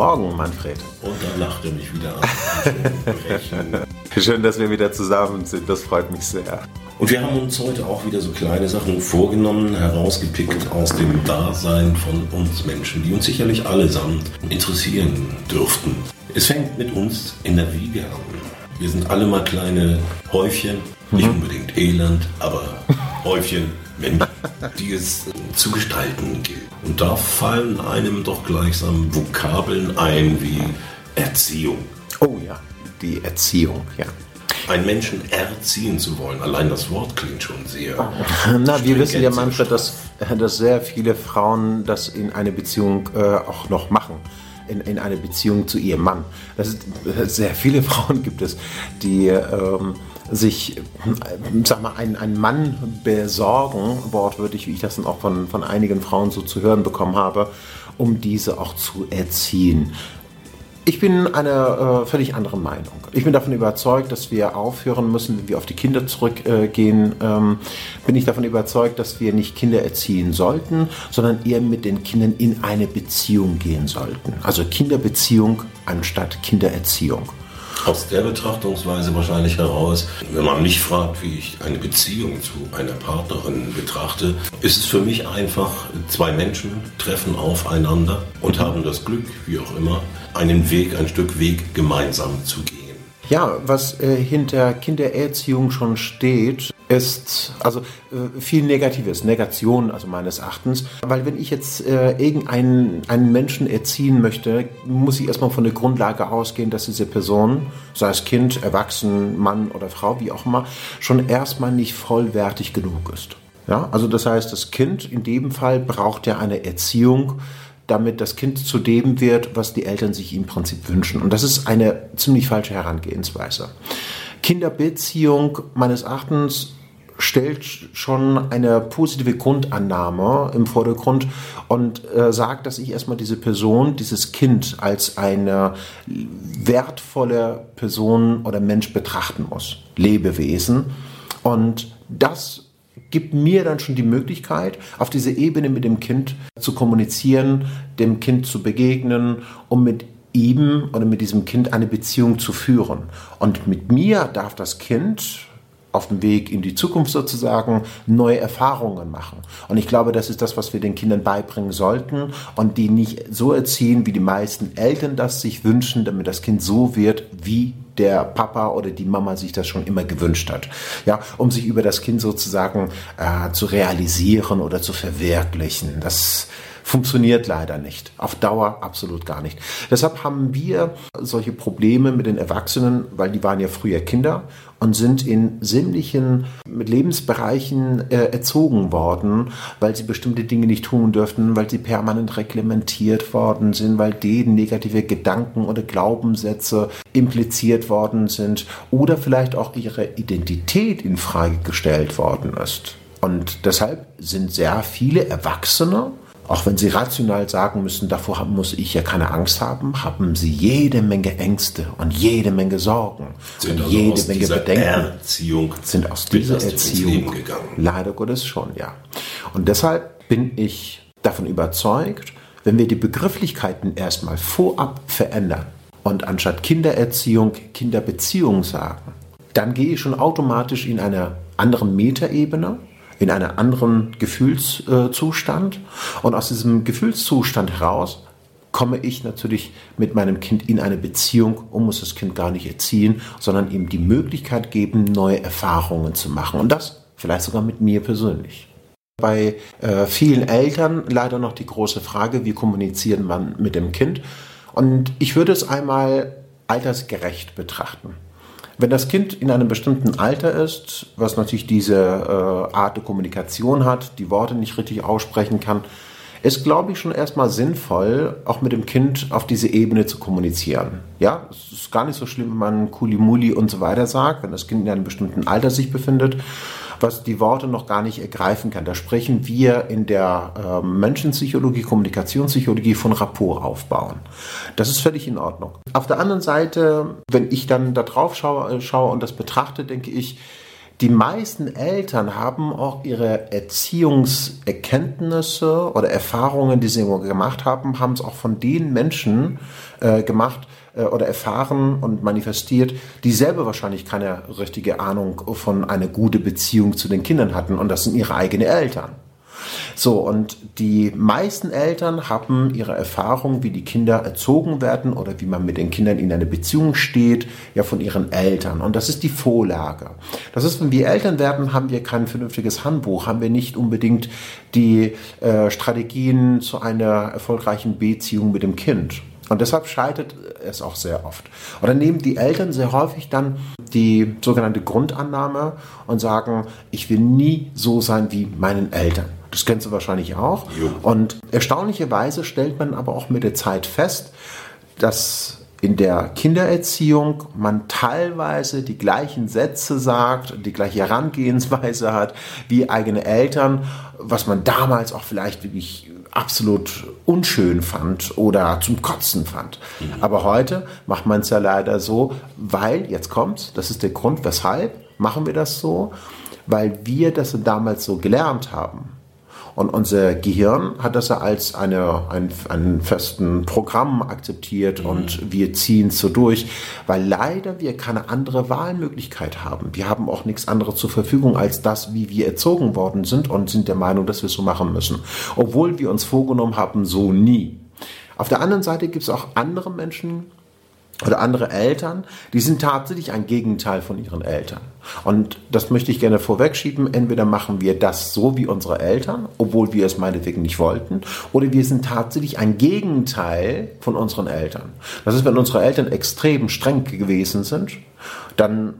Morgen, Manfred. Und da lacht er mich wieder an. Schön, dass wir wieder zusammen sind. Das freut mich sehr. Und wir haben uns heute auch wieder so kleine Sachen vorgenommen, herausgepickt aus dem Dasein von uns Menschen, die uns sicherlich allesamt interessieren dürften. Es fängt mit uns in der Wiege an. Wir sind alle mal kleine Häufchen, nicht mhm. unbedingt Elend, aber Häufchen Menschen, die es zu gestalten gilt. Und da fallen einem doch gleichsam Vokabeln ein wie Erziehung. Oh ja, die Erziehung, ja. Einen Menschen erziehen zu wollen, allein das Wort klingt schon sehr. Na, wir wissen ja manchmal, dass, dass sehr viele Frauen das in eine Beziehung äh, auch noch machen in, in eine Beziehung zu ihrem Mann. Das ist, sehr viele Frauen gibt es, die ähm, sich, sag mal, einen, einen Mann besorgen, wortwörtlich, wie ich das dann auch von, von einigen Frauen so zu hören bekommen habe, um diese auch zu erziehen. Ich bin einer äh, völlig anderen Meinung. Ich bin davon überzeugt, dass wir aufhören müssen, wenn wir auf die Kinder zurückgehen. Äh, ähm, bin ich davon überzeugt, dass wir nicht Kinder erziehen sollten, sondern eher mit den Kindern in eine Beziehung gehen sollten. Also Kinderbeziehung anstatt Kindererziehung aus der Betrachtungsweise wahrscheinlich heraus, wenn man mich fragt, wie ich eine Beziehung zu einer Partnerin betrachte, ist es für mich einfach, zwei Menschen treffen aufeinander und haben das Glück, wie auch immer, einen Weg, ein Stück Weg gemeinsam zu gehen. Ja, was äh, hinter Kindererziehung schon steht, ist also äh, viel Negatives, Negation also meines Erachtens. Weil wenn ich jetzt äh, irgendeinen einen Menschen erziehen möchte, muss ich erstmal von der Grundlage ausgehen, dass diese Person, sei es Kind, Erwachsen, Mann oder Frau, wie auch immer, schon erstmal nicht vollwertig genug ist. Ja, also das heißt, das Kind in dem Fall braucht ja eine Erziehung, damit das Kind zu dem wird, was die Eltern sich im Prinzip wünschen. Und das ist eine ziemlich falsche Herangehensweise. Kinderbeziehung meines Erachtens stellt schon eine positive Grundannahme im Vordergrund und äh, sagt, dass ich erstmal diese Person, dieses Kind als eine wertvolle Person oder Mensch betrachten muss, Lebewesen. Und das gibt mir dann schon die Möglichkeit, auf diese Ebene mit dem Kind zu kommunizieren, dem Kind zu begegnen, um mit ihm oder mit diesem Kind eine Beziehung zu führen. Und mit mir darf das Kind auf dem Weg in die Zukunft sozusagen neue Erfahrungen machen. Und ich glaube, das ist das, was wir den Kindern beibringen sollten und die nicht so erziehen, wie die meisten Eltern das sich wünschen, damit das Kind so wird, wie der Papa oder die Mama sich das schon immer gewünscht hat. Ja, um sich über das Kind sozusagen äh, zu realisieren oder zu verwirklichen. Das funktioniert leider nicht. Auf Dauer absolut gar nicht. Deshalb haben wir solche Probleme mit den Erwachsenen, weil die waren ja früher Kinder und sind in sämtlichen Lebensbereichen äh, erzogen worden, weil sie bestimmte Dinge nicht tun dürften, weil sie permanent reglementiert worden sind, weil denen negative Gedanken oder Glaubenssätze impliziert worden sind oder vielleicht auch ihre Identität in Frage gestellt worden ist. Und deshalb sind sehr viele Erwachsene auch wenn sie rational sagen müssen, davor muss ich ja keine Angst haben, haben sie jede Menge Ängste und jede Menge Sorgen sind und also jede Menge Bedenken. Erziehung sind aus dieser Erziehung leider Gottes schon, ja. Und deshalb bin ich davon überzeugt, wenn wir die Begrifflichkeiten erstmal vorab verändern und anstatt Kindererziehung Kinderbeziehung sagen, dann gehe ich schon automatisch in eine andere Metaebene in einem anderen Gefühlszustand. Und aus diesem Gefühlszustand heraus komme ich natürlich mit meinem Kind in eine Beziehung und muss das Kind gar nicht erziehen, sondern ihm die Möglichkeit geben, neue Erfahrungen zu machen. Und das vielleicht sogar mit mir persönlich. Bei äh, vielen Eltern leider noch die große Frage, wie kommuniziert man mit dem Kind? Und ich würde es einmal altersgerecht betrachten. Wenn das Kind in einem bestimmten Alter ist, was natürlich diese äh, Art der Kommunikation hat, die Worte nicht richtig aussprechen kann, ist, glaube ich, schon erstmal sinnvoll, auch mit dem Kind auf diese Ebene zu kommunizieren. Ja, es ist gar nicht so schlimm, wenn man Kulimuli und so weiter sagt, wenn das Kind in einem bestimmten Alter sich befindet was die Worte noch gar nicht ergreifen kann. Da sprechen wir in der äh, Menschenpsychologie, Kommunikationspsychologie von Rapport aufbauen. Das ist völlig in Ordnung. Auf der anderen Seite, wenn ich dann da drauf schaue, äh, schaue und das betrachte, denke ich, die meisten Eltern haben auch ihre Erziehungserkenntnisse oder Erfahrungen, die sie gemacht haben, haben es auch von den Menschen äh, gemacht äh, oder erfahren und manifestiert, die selber wahrscheinlich keine richtige Ahnung von einer guten Beziehung zu den Kindern hatten. Und das sind ihre eigenen Eltern. So, und die meisten Eltern haben ihre Erfahrung, wie die Kinder erzogen werden oder wie man mit den Kindern in einer Beziehung steht, ja von ihren Eltern. Und das ist die Vorlage. Das ist, wenn wir Eltern werden, haben wir kein vernünftiges Handbuch, haben wir nicht unbedingt die äh, Strategien zu einer erfolgreichen Beziehung mit dem Kind. Und deshalb scheitert es auch sehr oft. Oder nehmen die Eltern sehr häufig dann die sogenannte Grundannahme und sagen, ich will nie so sein wie meinen Eltern. Das kennst du wahrscheinlich auch. Jo. Und erstaunlicherweise stellt man aber auch mit der Zeit fest, dass in der Kindererziehung man teilweise die gleichen Sätze sagt, die gleiche Herangehensweise hat wie eigene Eltern, was man damals auch vielleicht wirklich absolut unschön fand oder zum Kotzen fand. Mhm. Aber heute macht man es ja leider so, weil, jetzt kommt's, das ist der Grund, weshalb machen wir das so, weil wir das damals so gelernt haben. Und unser Gehirn hat das ja als eine, ein, einen festen Programm akzeptiert mhm. und wir ziehen es so durch, weil leider wir keine andere Wahlmöglichkeit haben. Wir haben auch nichts anderes zur Verfügung als das, wie wir erzogen worden sind und sind der Meinung, dass wir es so machen müssen. Obwohl wir uns vorgenommen haben, so nie. Auf der anderen Seite gibt es auch andere Menschen, oder andere Eltern, die sind tatsächlich ein Gegenteil von ihren Eltern. Und das möchte ich gerne vorwegschieben. Entweder machen wir das so wie unsere Eltern, obwohl wir es meinetwegen nicht wollten, oder wir sind tatsächlich ein Gegenteil von unseren Eltern. Das ist, wenn unsere Eltern extrem streng gewesen sind, dann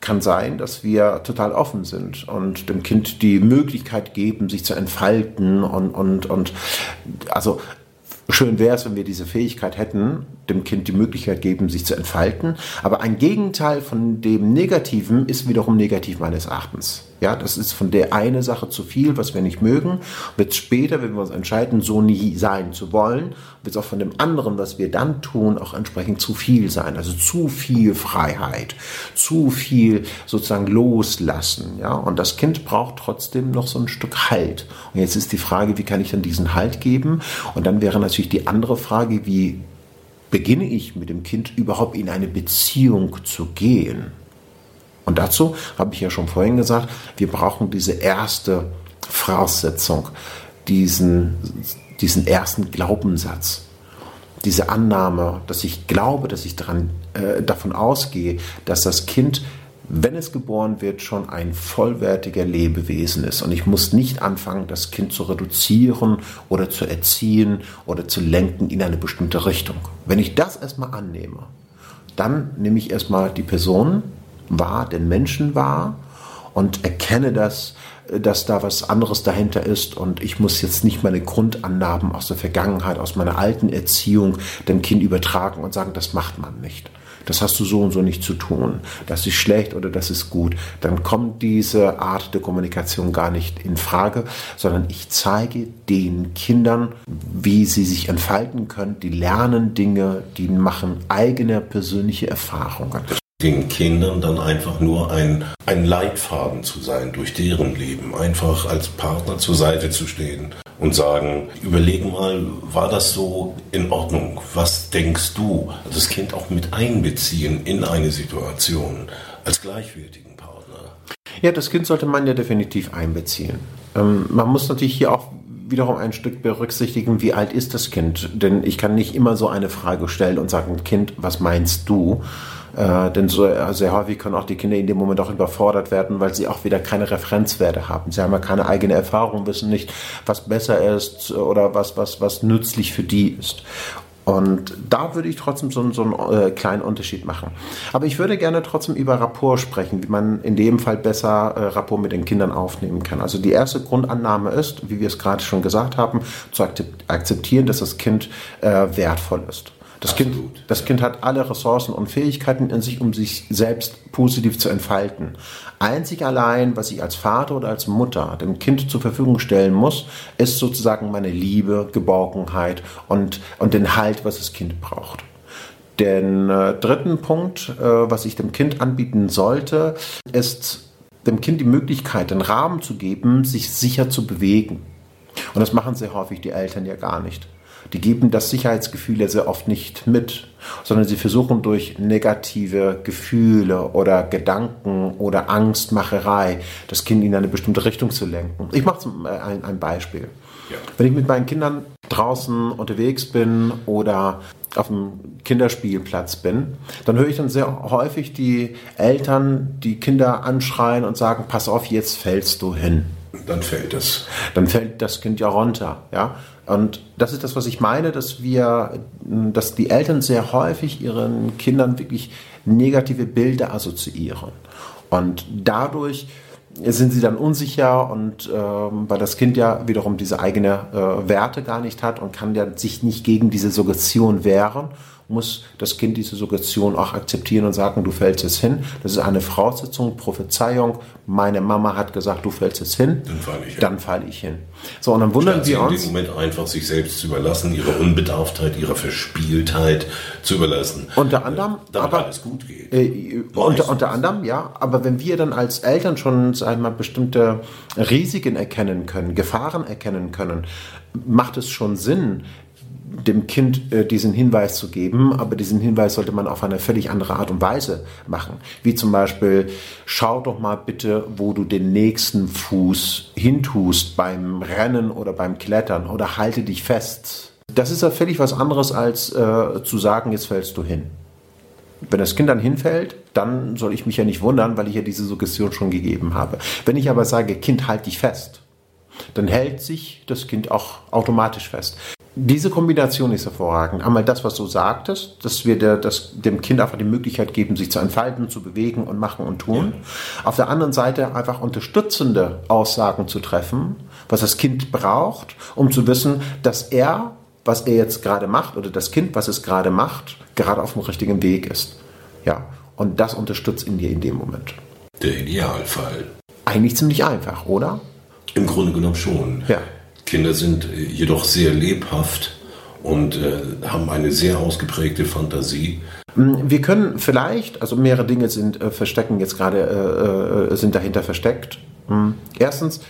kann sein, dass wir total offen sind und dem Kind die Möglichkeit geben, sich zu entfalten und, und, und also Schön wäre es, wenn wir diese Fähigkeit hätten, dem Kind die Möglichkeit geben, sich zu entfalten. Aber ein Gegenteil von dem Negativen ist wiederum negativ meines Erachtens. Ja, das ist von der eine Sache zu viel, was wir nicht mögen. Wird später, wenn wir uns entscheiden, so nie sein zu wollen, wird es auch von dem anderen, was wir dann tun, auch entsprechend zu viel sein. Also zu viel Freiheit, zu viel sozusagen loslassen. Ja, und das Kind braucht trotzdem noch so ein Stück Halt. Und jetzt ist die Frage, wie kann ich dann diesen Halt geben? Und dann wäre natürlich die andere Frage, wie beginne ich mit dem Kind überhaupt in eine Beziehung zu gehen? Und dazu habe ich ja schon vorhin gesagt, wir brauchen diese erste Voraussetzung, diesen, diesen ersten Glaubenssatz, diese Annahme, dass ich glaube, dass ich daran, äh, davon ausgehe, dass das Kind, wenn es geboren wird, schon ein vollwertiger Lebewesen ist. Und ich muss nicht anfangen, das Kind zu reduzieren oder zu erziehen oder zu lenken in eine bestimmte Richtung. Wenn ich das erstmal annehme, dann nehme ich erstmal die Person, wahr, den Menschen wahr und erkenne das, dass da was anderes dahinter ist und ich muss jetzt nicht meine Grundannahmen aus der Vergangenheit, aus meiner alten Erziehung dem Kind übertragen und sagen, das macht man nicht. Das hast du so und so nicht zu tun. Das ist schlecht oder das ist gut. Dann kommt diese Art der Kommunikation gar nicht in Frage, sondern ich zeige den Kindern, wie sie sich entfalten können. Die lernen Dinge, die machen eigene persönliche Erfahrungen den Kindern dann einfach nur ein, ein Leitfaden zu sein durch deren Leben, einfach als Partner zur Seite zu stehen und sagen, überleg mal, war das so in Ordnung? Was denkst du? Das Kind auch mit einbeziehen in eine Situation als gleichwertigen Partner. Ja, das Kind sollte man ja definitiv einbeziehen. Ähm, man muss natürlich hier auch wiederum ein Stück berücksichtigen, wie alt ist das Kind? Denn ich kann nicht immer so eine Frage stellen und sagen, Kind, was meinst du? Äh, denn so, äh, sehr häufig können auch die Kinder in dem Moment auch überfordert werden, weil sie auch wieder keine Referenzwerte haben. Sie haben ja keine eigene Erfahrung, wissen nicht, was besser ist oder was, was, was nützlich für die ist. Und da würde ich trotzdem so, so einen äh, kleinen Unterschied machen. Aber ich würde gerne trotzdem über Rapport sprechen, wie man in dem Fall besser äh, Rapport mit den Kindern aufnehmen kann. Also die erste Grundannahme ist, wie wir es gerade schon gesagt haben, zu akzeptieren, dass das Kind äh, wertvoll ist. Das kind, das kind hat alle Ressourcen und Fähigkeiten in sich, um sich selbst positiv zu entfalten. Einzig allein, was ich als Vater oder als Mutter dem Kind zur Verfügung stellen muss, ist sozusagen meine Liebe, Geborgenheit und, und den Halt, was das Kind braucht. Den äh, dritten Punkt, äh, was ich dem Kind anbieten sollte, ist dem Kind die Möglichkeit, den Rahmen zu geben, sich sicher zu bewegen. Und das machen sehr häufig die Eltern ja gar nicht. Die geben das Sicherheitsgefühl ja sehr oft nicht mit, sondern sie versuchen durch negative Gefühle oder Gedanken oder Angstmacherei das Kind in eine bestimmte Richtung zu lenken. Ich mache ein, ein Beispiel. Ja. Wenn ich mit meinen Kindern draußen unterwegs bin oder auf dem Kinderspielplatz bin, dann höre ich dann sehr häufig die Eltern die Kinder anschreien und sagen, pass auf, jetzt fällst du hin. Dann fällt es. Dann fällt das Kind ja runter, ja. Und das ist das, was ich meine, dass wir, dass die Eltern sehr häufig ihren Kindern wirklich negative Bilder assoziieren. Und dadurch sind sie dann unsicher und ähm, weil das Kind ja wiederum diese eigene äh, Werte gar nicht hat und kann ja sich nicht gegen diese Suggestion wehren muss das Kind diese Suggestion auch akzeptieren und sagen, du fällst es hin. Das ist eine Voraussetzung, Prophezeiung. Meine Mama hat gesagt, du fällst es hin. Dann falle ich hin. Dann falle ich hin. So, und dann wundern Statt wir uns. in dem Moment einfach sich selbst zu überlassen, ihre Unbedarftheit, ihre Verspieltheit zu überlassen. Unter anderem, äh, aber, alles gut geht. Äh, unter, unter anderem, ja. Aber wenn wir dann als Eltern schon einmal bestimmte Risiken erkennen können, Gefahren erkennen können, macht es schon Sinn, dem Kind äh, diesen Hinweis zu geben, aber diesen Hinweis sollte man auf eine völlig andere Art und Weise machen. Wie zum Beispiel, schau doch mal bitte, wo du den nächsten Fuß hintust beim Rennen oder beim Klettern oder halte dich fest. Das ist ja völlig was anderes als äh, zu sagen, jetzt fällst du hin. Wenn das Kind dann hinfällt, dann soll ich mich ja nicht wundern, weil ich ja diese Suggestion schon gegeben habe. Wenn ich aber sage, Kind, halt dich fest, dann hält sich das Kind auch automatisch fest. Diese Kombination ist hervorragend. Einmal das, was du sagtest, dass wir der, das, dem Kind einfach die Möglichkeit geben, sich zu entfalten, zu bewegen und machen und tun. Ja. Auf der anderen Seite einfach unterstützende Aussagen zu treffen, was das Kind braucht, um zu wissen, dass er, was er jetzt gerade macht, oder das Kind, was es gerade macht, gerade auf dem richtigen Weg ist. Ja, und das unterstützt ihn dir in dem Moment. Der Idealfall. Eigentlich ziemlich einfach, oder? Im Grunde genommen schon. Ja. Kinder sind jedoch sehr lebhaft und äh, haben eine sehr ausgeprägte Fantasie. Mm, wir können vielleicht, also mehrere Dinge sind äh, verstecken jetzt gerade, äh, äh, sind dahinter versteckt. Mhm. Erstens,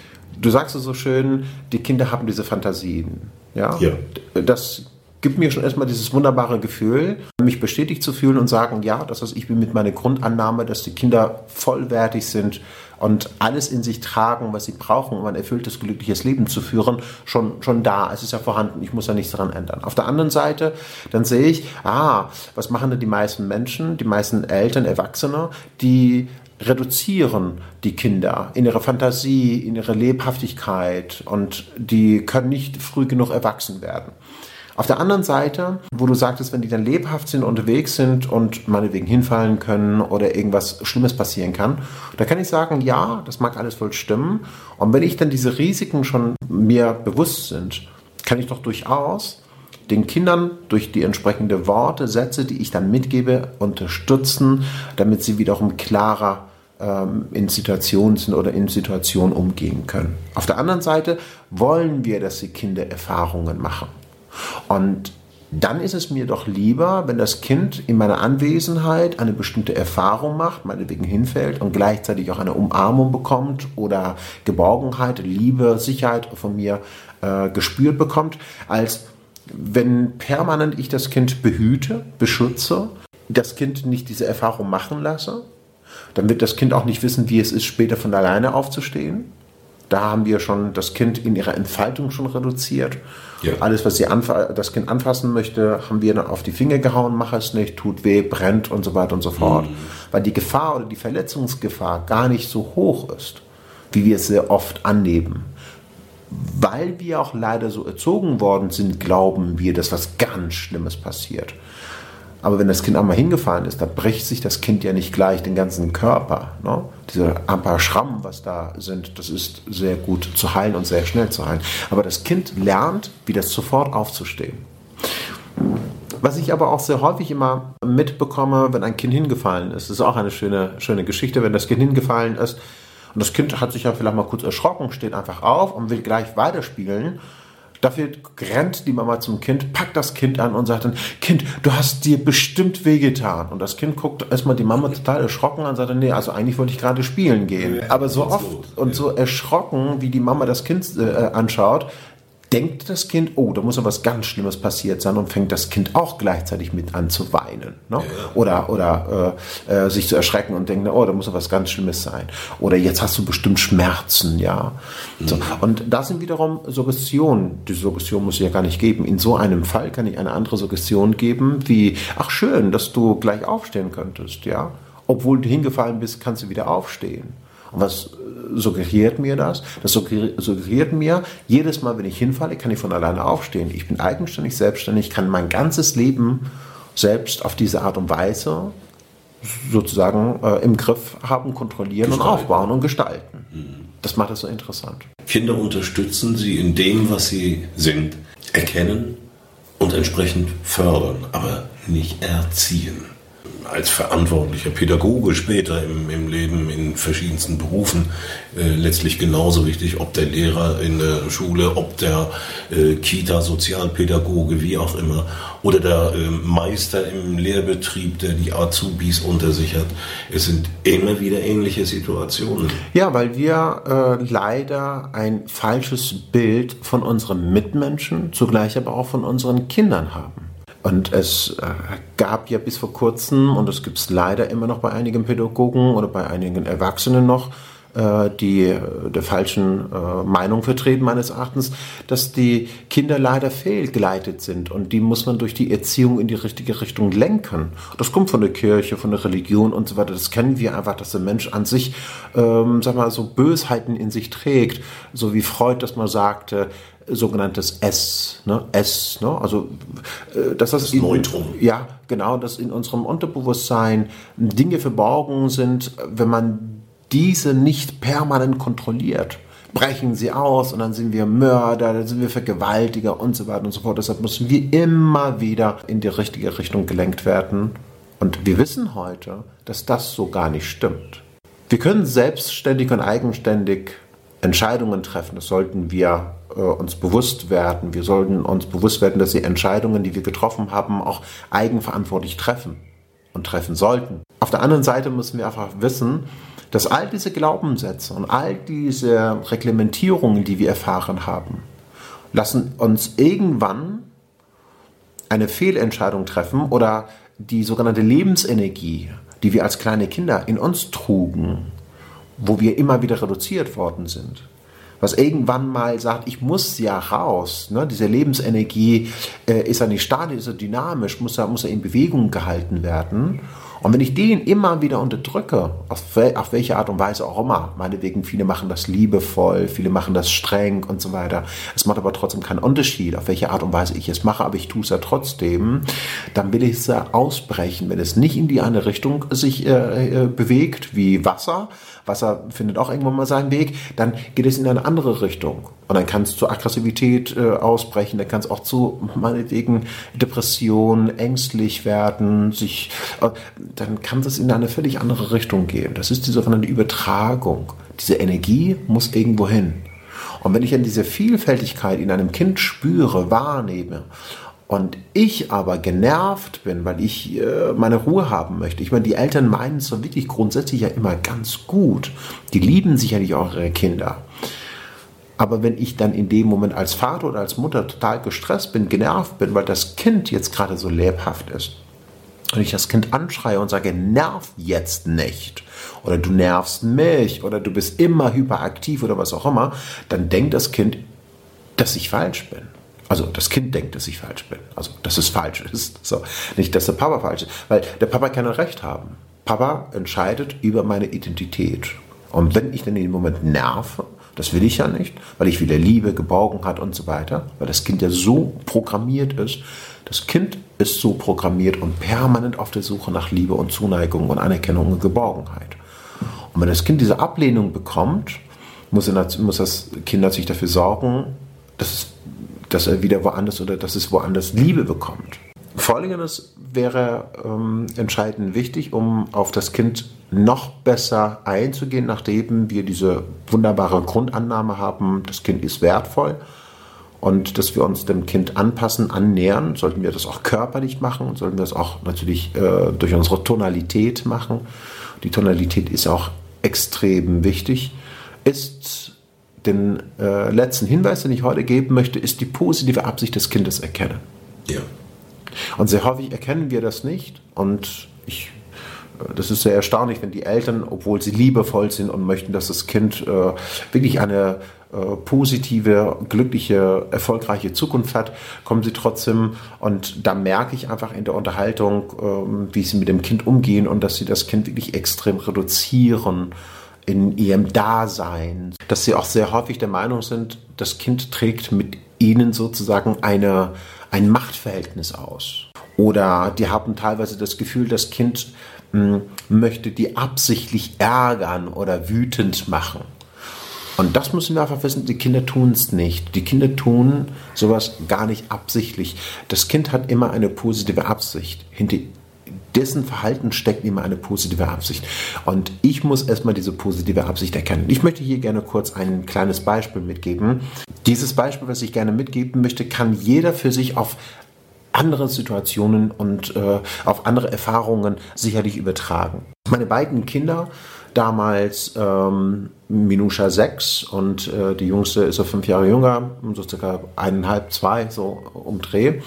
du sagst es so schön, die Kinder haben diese Fantasien. Ja. ja. Das gibt mir schon erstmal dieses wunderbare Gefühl, mich bestätigt zu fühlen und sagen, ja, das heißt, ich bin mit meiner Grundannahme, dass die Kinder vollwertig sind und alles in sich tragen, was sie brauchen, um ein erfülltes, glückliches Leben zu führen, schon, schon da. Es ist ja vorhanden. Ich muss ja nichts daran ändern. Auf der anderen Seite, dann sehe ich, ah, was machen denn die meisten Menschen, die meisten Eltern, Erwachsene, die reduzieren die Kinder in ihrer Fantasie, in ihrer Lebhaftigkeit und die können nicht früh genug erwachsen werden. Auf der anderen Seite, wo du sagtest, wenn die dann lebhaft sind, unterwegs sind und meinetwegen hinfallen können oder irgendwas Schlimmes passieren kann, da kann ich sagen, ja, das mag alles wohl stimmen. Und wenn ich dann diese Risiken schon mir bewusst sind, kann ich doch durchaus den Kindern durch die entsprechende Worte, Sätze, die ich dann mitgebe, unterstützen, damit sie wiederum klarer ähm, in Situationen sind oder in Situationen umgehen können. Auf der anderen Seite wollen wir, dass die Kinder Erfahrungen machen. Und dann ist es mir doch lieber, wenn das Kind in meiner Anwesenheit eine bestimmte Erfahrung macht, meinetwegen hinfällt und gleichzeitig auch eine Umarmung bekommt oder Geborgenheit, Liebe, Sicherheit von mir äh, gespürt bekommt, als wenn permanent ich das Kind behüte, beschütze, das Kind nicht diese Erfahrung machen lasse, dann wird das Kind auch nicht wissen, wie es ist, später von alleine aufzustehen. Da haben wir schon das Kind in ihrer Entfaltung schon reduziert. Ja. Alles, was sie das Kind anfassen möchte, haben wir dann auf die Finger gehauen, mach es nicht, tut weh, brennt und so weiter und so fort. Mhm. Weil die Gefahr oder die Verletzungsgefahr gar nicht so hoch ist, wie wir es sehr oft annehmen. Weil wir auch leider so erzogen worden sind, glauben wir, dass was ganz Schlimmes passiert. Aber wenn das Kind einmal hingefallen ist, dann bricht sich das Kind ja nicht gleich den ganzen Körper. Ne? Diese ein paar Schrammen, was da sind, das ist sehr gut zu heilen und sehr schnell zu heilen. Aber das Kind lernt, wieder sofort aufzustehen. Was ich aber auch sehr häufig immer mitbekomme, wenn ein Kind hingefallen ist, ist auch eine schöne, schöne Geschichte, wenn das Kind hingefallen ist und das Kind hat sich ja vielleicht mal kurz erschrocken, steht einfach auf und will gleich weiterspielen Dafür rennt die Mama zum Kind, packt das Kind an und sagt dann, Kind, du hast dir bestimmt wehgetan. Und das Kind guckt erstmal die Mama total erschrocken an und sagt dann, nee, also eigentlich wollte ich gerade spielen gehen. Aber so oft und so erschrocken, wie die Mama das Kind äh, anschaut, denkt das Kind, oh, da muss ja was ganz Schlimmes passiert sein und fängt das Kind auch gleichzeitig mit an zu weinen. Ne? Ja. Oder, oder äh, äh, sich zu erschrecken und denkt, oh, da muss ja was ganz Schlimmes sein. Oder jetzt hast du bestimmt Schmerzen, ja. Mhm. So. Und das sind wiederum Suggestionen. Die Suggestion muss ich ja gar nicht geben. In so einem Fall kann ich eine andere Suggestion geben, wie, ach schön, dass du gleich aufstehen könntest, ja. Obwohl du hingefallen bist, kannst du wieder aufstehen. Und was suggeriert mir das? Das suggeriert mir, jedes Mal, wenn ich hinfalle, kann ich von alleine aufstehen. Ich bin eigenständig, selbstständig, kann mein ganzes Leben selbst auf diese Art und Weise sozusagen äh, im Griff haben, kontrollieren gestalten. und aufbauen und gestalten. Mhm. Das macht es so interessant. Kinder unterstützen sie in dem, was sie sind, erkennen und entsprechend fördern, aber nicht erziehen als verantwortlicher Pädagoge später im, im Leben in verschiedensten Berufen äh, letztlich genauso wichtig, ob der Lehrer in der Schule, ob der äh, Kita-Sozialpädagoge, wie auch immer, oder der äh, Meister im Lehrbetrieb, der die Azubis unter sich hat. Es sind immer wieder ähnliche Situationen. Ja, weil wir äh, leider ein falsches Bild von unseren Mitmenschen, zugleich aber auch von unseren Kindern haben. Und es äh, gab ja bis vor kurzem, und das gibt es leider immer noch bei einigen Pädagogen oder bei einigen Erwachsenen noch, äh, die äh, der falschen Meinung vertreten, meines Erachtens, dass die Kinder leider fehlgeleitet sind und die muss man durch die Erziehung in die richtige Richtung lenken. Das kommt von der Kirche, von der Religion und so weiter. Das kennen wir einfach, dass der Mensch an sich, ähm, sag mal, so Bösheiten in sich trägt, so wie Freud das mal sagte, sogenanntes S, ne? S, ne? also äh, dass das, das in, Neutrum. ja genau, dass in unserem Unterbewusstsein Dinge verborgen sind, wenn man diese nicht permanent kontrolliert brechen sie aus und dann sind wir Mörder, dann sind wir Vergewaltiger und so weiter und so fort. Deshalb müssen wir immer wieder in die richtige Richtung gelenkt werden. Und wir wissen heute, dass das so gar nicht stimmt. Wir können selbstständig und eigenständig Entscheidungen treffen. Das sollten wir äh, uns bewusst werden. Wir sollten uns bewusst werden, dass die Entscheidungen, die wir getroffen haben, auch eigenverantwortlich treffen und treffen sollten. Auf der anderen Seite müssen wir einfach wissen, dass all diese Glaubenssätze und all diese Reglementierungen, die wir erfahren haben, lassen uns irgendwann eine Fehlentscheidung treffen oder die sogenannte Lebensenergie, die wir als kleine Kinder in uns trugen, wo wir immer wieder reduziert worden sind. Was irgendwann mal sagt, ich muss ja raus. Ne? Diese Lebensenergie äh, ist ja nicht statisch, ist ja dynamisch, muss ja, muss ja in Bewegung gehalten werden. Und wenn ich den immer wieder unterdrücke, auf, auf welche Art und Weise auch immer, meinetwegen, viele machen das liebevoll, viele machen das streng und so weiter. Es macht aber trotzdem keinen Unterschied, auf welche Art und Weise ich es mache, aber ich tue es ja trotzdem, dann will ich es ja ausbrechen, wenn es nicht in die eine Richtung sich äh, äh, bewegt, wie Wasser, Wasser findet auch irgendwann mal seinen Weg, dann geht es in eine andere Richtung. Und dann kann es zur Aggressivität äh, ausbrechen, dann kann es auch zu, meinetwegen, Depression, ängstlich werden, sich, äh, dann kann es in eine völlig andere Richtung gehen. Das ist die sogenannte Übertragung. Diese Energie muss irgendwo hin. Und wenn ich dann diese Vielfältigkeit in einem Kind spüre, wahrnehme und ich aber genervt bin, weil ich äh, meine Ruhe haben möchte. Ich meine, die Eltern meinen es so wirklich grundsätzlich ja immer ganz gut. Die lieben sicherlich auch ihre Kinder. Aber wenn ich dann in dem Moment als Vater oder als Mutter total gestresst bin, genervt bin, weil das Kind jetzt gerade so lebhaft ist, und ich das Kind anschreie und sage, nerv jetzt nicht, oder du nervst mich, oder du bist immer hyperaktiv oder was auch immer, dann denkt das Kind, dass ich falsch bin. Also das Kind denkt, dass ich falsch bin. Also dass es falsch ist. So. Nicht, dass der Papa falsch ist. Weil der Papa kann ein Recht haben. Papa entscheidet über meine Identität. Und wenn ich dann in dem Moment nerve, das will ich ja nicht, weil ich wieder Liebe, Geborgenheit und so weiter, weil das Kind ja so programmiert ist. Das Kind ist so programmiert und permanent auf der Suche nach Liebe und Zuneigung und Anerkennung und Geborgenheit. Und wenn das Kind diese Ablehnung bekommt, muss, muss das Kind natürlich dafür sorgen, dass es dass er wieder woanders oder dass es woanders Liebe bekommt. Folgendes wäre ähm, entscheidend wichtig, um auf das Kind noch besser einzugehen, nachdem wir diese wunderbare Grundannahme haben, das Kind ist wertvoll und dass wir uns dem Kind anpassen, annähern. Sollten wir das auch körperlich machen, sollten wir das auch natürlich äh, durch unsere Tonalität machen. Die Tonalität ist auch extrem wichtig. Ist den äh, letzten Hinweis, den ich heute geben möchte, ist die positive Absicht des Kindes erkennen. Ja. Und sehr häufig erkennen wir das nicht. Und ich, äh, das ist sehr erstaunlich, wenn die Eltern, obwohl sie liebevoll sind und möchten, dass das Kind äh, wirklich eine äh, positive, glückliche, erfolgreiche Zukunft hat, kommen sie trotzdem und da merke ich einfach in der Unterhaltung, ähm, wie sie mit dem Kind umgehen und dass sie das Kind wirklich extrem reduzieren in ihrem Dasein, dass sie auch sehr häufig der Meinung sind, das Kind trägt mit ihnen sozusagen eine, ein Machtverhältnis aus. Oder die haben teilweise das Gefühl, das Kind hm, möchte die absichtlich ärgern oder wütend machen. Und das müssen wir einfach wissen, die Kinder tun es nicht. Die Kinder tun sowas gar nicht absichtlich. Das Kind hat immer eine positive Absicht. Hinter dessen Verhalten steckt immer eine positive Absicht. Und ich muss erstmal diese positive Absicht erkennen. Ich möchte hier gerne kurz ein kleines Beispiel mitgeben. Dieses Beispiel, was ich gerne mitgeben möchte, kann jeder für sich auf andere Situationen und äh, auf andere Erfahrungen sicherlich übertragen. Meine beiden Kinder damals ähm, Minusha 6 und äh, die jüngste ist so fünf Jahre jünger, so circa eineinhalb, zwei, so umdreh.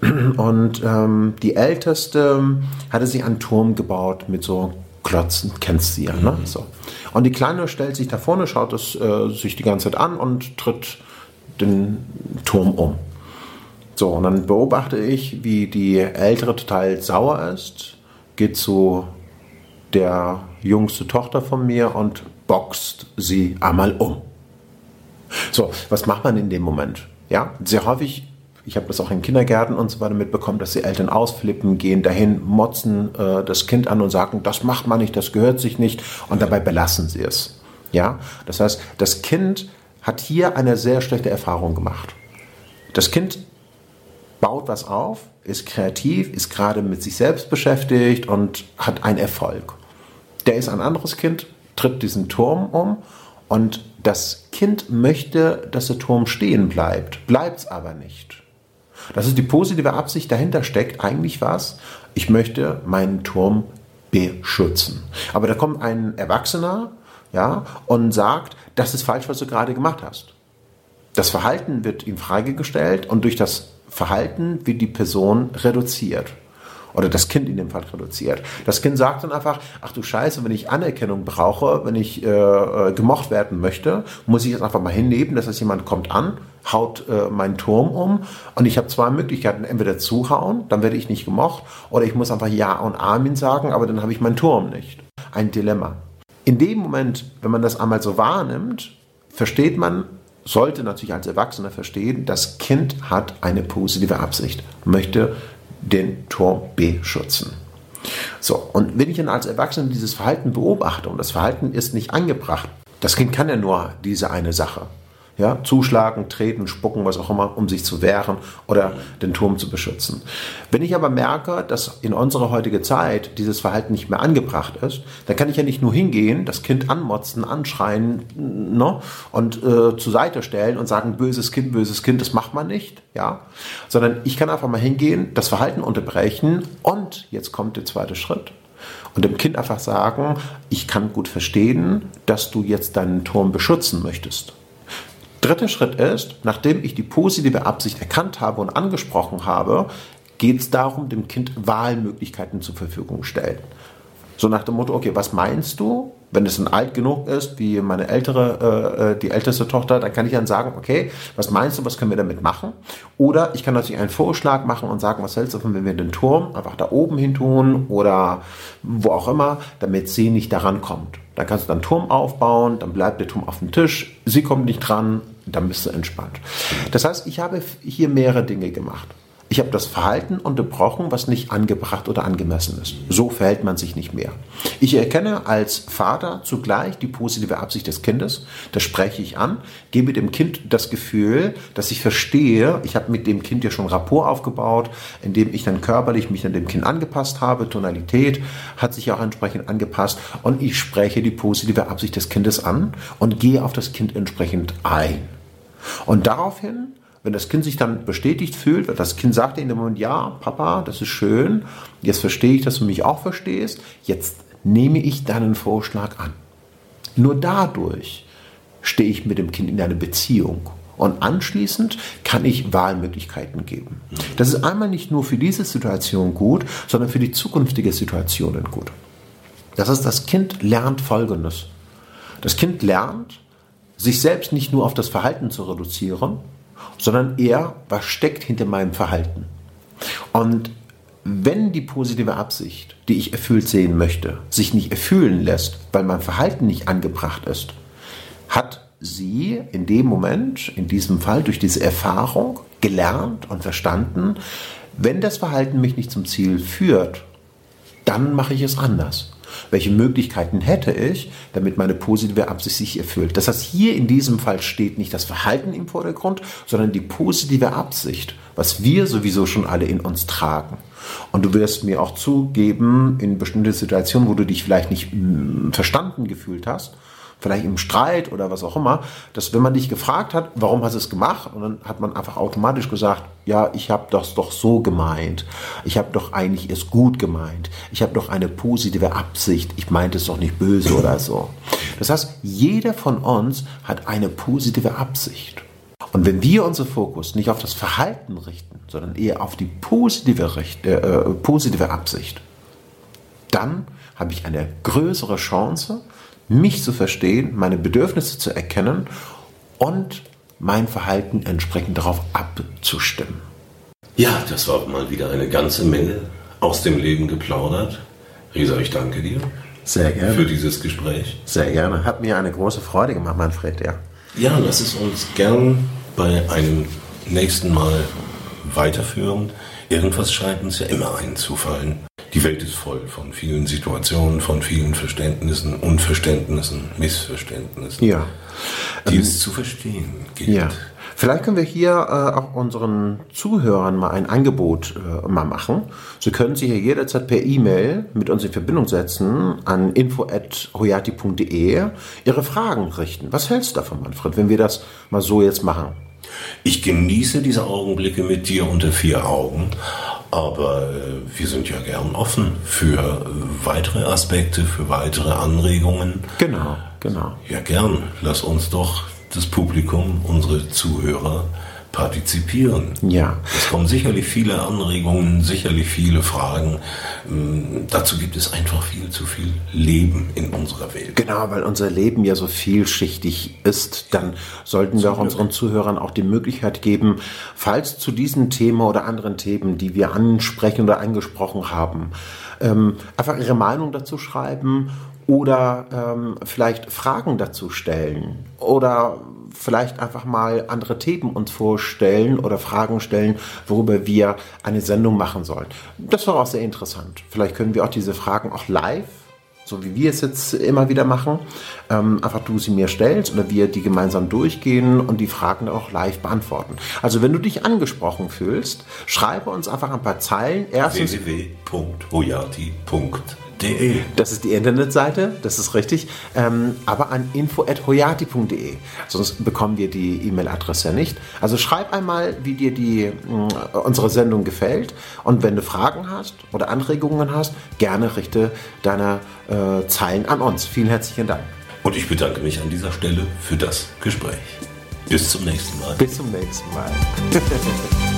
Und ähm, die älteste hatte sich einen Turm gebaut mit so Klotzen, kennst du ja, ne? Mhm. So. Und die Kleine stellt sich da vorne, schaut es äh, sich die ganze Zeit an und tritt den Turm um. So, und dann beobachte ich, wie die Ältere total sauer ist, geht zu der jüngste Tochter von mir und boxt sie einmal um. So, was macht man in dem Moment? Ja, sehr häufig, ich habe das auch in Kindergärten und so weiter mitbekommen, dass die Eltern ausflippen, gehen dahin, motzen äh, das Kind an und sagen, das macht man nicht, das gehört sich nicht und dabei belassen sie es. Ja, das heißt, das Kind hat hier eine sehr schlechte Erfahrung gemacht. Das Kind baut was auf, ist kreativ, ist gerade mit sich selbst beschäftigt und hat einen Erfolg. Der ist ein anderes Kind, tritt diesen Turm um und das Kind möchte, dass der Turm stehen bleibt, bleibt es aber nicht. Das ist die positive Absicht, dahinter steckt eigentlich was, ich möchte meinen Turm beschützen. Aber da kommt ein Erwachsener ja, und sagt, das ist falsch, was du gerade gemacht hast. Das Verhalten wird ihm freigestellt und durch das Verhalten wird die Person reduziert. Oder das Kind in dem Fall reduziert. Das Kind sagt dann einfach, ach du Scheiße, wenn ich Anerkennung brauche, wenn ich äh, äh gemocht werden möchte, muss ich es einfach mal hinnehmen. Das heißt, jemand kommt an, haut äh, meinen Turm um und ich habe zwei Möglichkeiten. Entweder zuhauen, dann werde ich nicht gemocht, oder ich muss einfach Ja und Amen sagen, aber dann habe ich meinen Turm nicht. Ein Dilemma. In dem Moment, wenn man das einmal so wahrnimmt, versteht man, sollte natürlich als Erwachsener verstehen, das Kind hat eine positive Absicht, möchte den Turm beschützen. So, und wenn ich dann als Erwachsener dieses Verhalten beobachte und das Verhalten ist nicht angebracht, das Kind kann ja nur diese eine Sache. Ja, zuschlagen, treten, spucken, was auch immer, um sich zu wehren oder den Turm zu beschützen. Wenn ich aber merke, dass in unserer heutigen Zeit dieses Verhalten nicht mehr angebracht ist, dann kann ich ja nicht nur hingehen, das Kind anmotzen, anschreien ne, und äh, zur Seite stellen und sagen, böses Kind, böses Kind, das macht man nicht, ja, sondern ich kann einfach mal hingehen, das Verhalten unterbrechen und jetzt kommt der zweite Schritt und dem Kind einfach sagen, ich kann gut verstehen, dass du jetzt deinen Turm beschützen möchtest. Dritter Schritt ist, nachdem ich die positive Absicht erkannt habe und angesprochen habe, geht es darum, dem Kind Wahlmöglichkeiten zur Verfügung stellen. So nach dem Motto, okay, was meinst du? Wenn es dann alt genug ist, wie meine ältere, äh, äh, die älteste Tochter, dann kann ich dann sagen, okay, was meinst du, was können wir damit machen? Oder ich kann natürlich einen Vorschlag machen und sagen, was hältst du davon, wenn wir den Turm einfach da oben hin tun oder wo auch immer, damit sie nicht daran kommt. Dann kannst du dann Turm aufbauen, dann bleibt der Turm auf dem Tisch, sie kommt nicht dran, dann bist du entspannt. Das heißt, ich habe hier mehrere Dinge gemacht. Ich habe das Verhalten unterbrochen, was nicht angebracht oder angemessen ist. So verhält man sich nicht mehr. Ich erkenne als Vater zugleich die positive Absicht des Kindes. Das spreche ich an, gebe dem Kind das Gefühl, dass ich verstehe, ich habe mit dem Kind ja schon Rapport aufgebaut, indem ich dann körperlich mich an dem Kind angepasst habe. Tonalität hat sich auch entsprechend angepasst und ich spreche die positive Absicht des Kindes an und gehe auf das Kind entsprechend ein. Und daraufhin wenn das Kind sich dann bestätigt fühlt, das Kind sagt in dem Moment, ja, Papa, das ist schön, jetzt verstehe ich, dass du mich auch verstehst, jetzt nehme ich deinen Vorschlag an. Nur dadurch stehe ich mit dem Kind in einer Beziehung. Und anschließend kann ich Wahlmöglichkeiten geben. Das ist einmal nicht nur für diese Situation gut, sondern für die zukünftige Situationen gut. Das heißt, das Kind lernt Folgendes. Das Kind lernt, sich selbst nicht nur auf das Verhalten zu reduzieren, sondern eher, was steckt hinter meinem Verhalten. Und wenn die positive Absicht, die ich erfüllt sehen möchte, sich nicht erfüllen lässt, weil mein Verhalten nicht angebracht ist, hat sie in dem Moment, in diesem Fall durch diese Erfahrung gelernt und verstanden, wenn das Verhalten mich nicht zum Ziel führt, dann mache ich es anders. Welche Möglichkeiten hätte ich, damit meine positive Absicht sich erfüllt? Das heißt, hier in diesem Fall steht nicht das Verhalten im Vordergrund, sondern die positive Absicht, was wir sowieso schon alle in uns tragen. Und du wirst mir auch zugeben, in bestimmten Situationen, wo du dich vielleicht nicht mm, verstanden gefühlt hast, vielleicht im Streit oder was auch immer, dass wenn man dich gefragt hat, warum hast du es gemacht, und dann hat man einfach automatisch gesagt, ja, ich habe das doch so gemeint, ich habe doch eigentlich es gut gemeint, ich habe doch eine positive Absicht, ich meinte es doch nicht böse oder so. Das heißt, jeder von uns hat eine positive Absicht. Und wenn wir unseren Fokus nicht auf das Verhalten richten, sondern eher auf die positive, Richt, äh, äh positive Absicht, dann habe ich eine größere Chance, mich zu verstehen, meine Bedürfnisse zu erkennen und mein Verhalten entsprechend darauf abzustimmen. Ja, das war mal wieder eine ganze Menge aus dem Leben geplaudert. Risa, ich danke dir. Sehr gerne. Für dieses Gespräch. Sehr gerne. Hat mir eine große Freude gemacht, Manfred, ja. Ja, lass es uns gern bei einem nächsten Mal weiterführen. Irgendwas scheint uns ja immer einzufallen. Die Welt ist voll von vielen Situationen, von vielen Verständnissen, Unverständnissen, Missverständnissen. Ja. Die es zu verstehen gilt. Ja. Vielleicht können wir hier äh, auch unseren Zuhörern mal ein Angebot äh, mal machen. Sie können sich hier jederzeit per E-Mail mit uns in Verbindung setzen an info.hoyati.de Ihre Fragen richten. Was hältst du davon, Manfred, wenn wir das mal so jetzt machen? Ich genieße diese Augenblicke mit dir unter vier Augen aber äh, wir sind ja gern offen für weitere Aspekte, für weitere Anregungen. Genau, genau. Ja, gern. Lass uns doch das Publikum, unsere Zuhörer partizipieren. Ja. Es kommen sicherlich viele Anregungen, sicherlich viele Fragen. Ähm, dazu gibt es einfach viel zu viel Leben in unserer Welt. Genau, weil unser Leben ja so vielschichtig ist, dann sollten wir auch unseren Zuhörern auch die Möglichkeit geben, falls zu diesem Thema oder anderen Themen, die wir ansprechen oder angesprochen haben, ähm, einfach ihre Meinung dazu schreiben oder ähm, vielleicht Fragen dazu stellen oder vielleicht einfach mal andere Themen uns vorstellen oder Fragen stellen, worüber wir eine Sendung machen sollen. Das war auch sehr interessant. Vielleicht können wir auch diese Fragen auch live so wie wir es jetzt immer wieder machen, ähm, einfach du sie mir stellst oder wir die gemeinsam durchgehen und die Fragen auch live beantworten. Also wenn du dich angesprochen fühlst, schreibe uns einfach ein paar Zeilen. www.hoyati.de. Das ist die Internetseite, das ist richtig, ähm, aber an info.hoyati.de. Sonst bekommen wir die E-Mail-Adresse nicht. Also schreib einmal, wie dir die, äh, unsere Sendung gefällt und wenn du Fragen hast oder Anregungen hast, gerne richte deine äh, Zeilen an uns. Vielen herzlichen Dank. Und ich bedanke mich an dieser Stelle für das Gespräch. Bis zum nächsten Mal. Bis zum nächsten Mal.